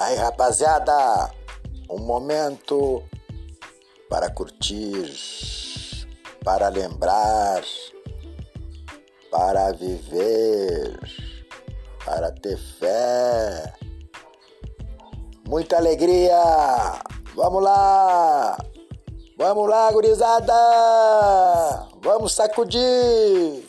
Aí, rapaziada, um momento para curtir, para lembrar, para viver, para ter fé. Muita alegria! Vamos lá! Vamos lá, gurizada! Vamos sacudir!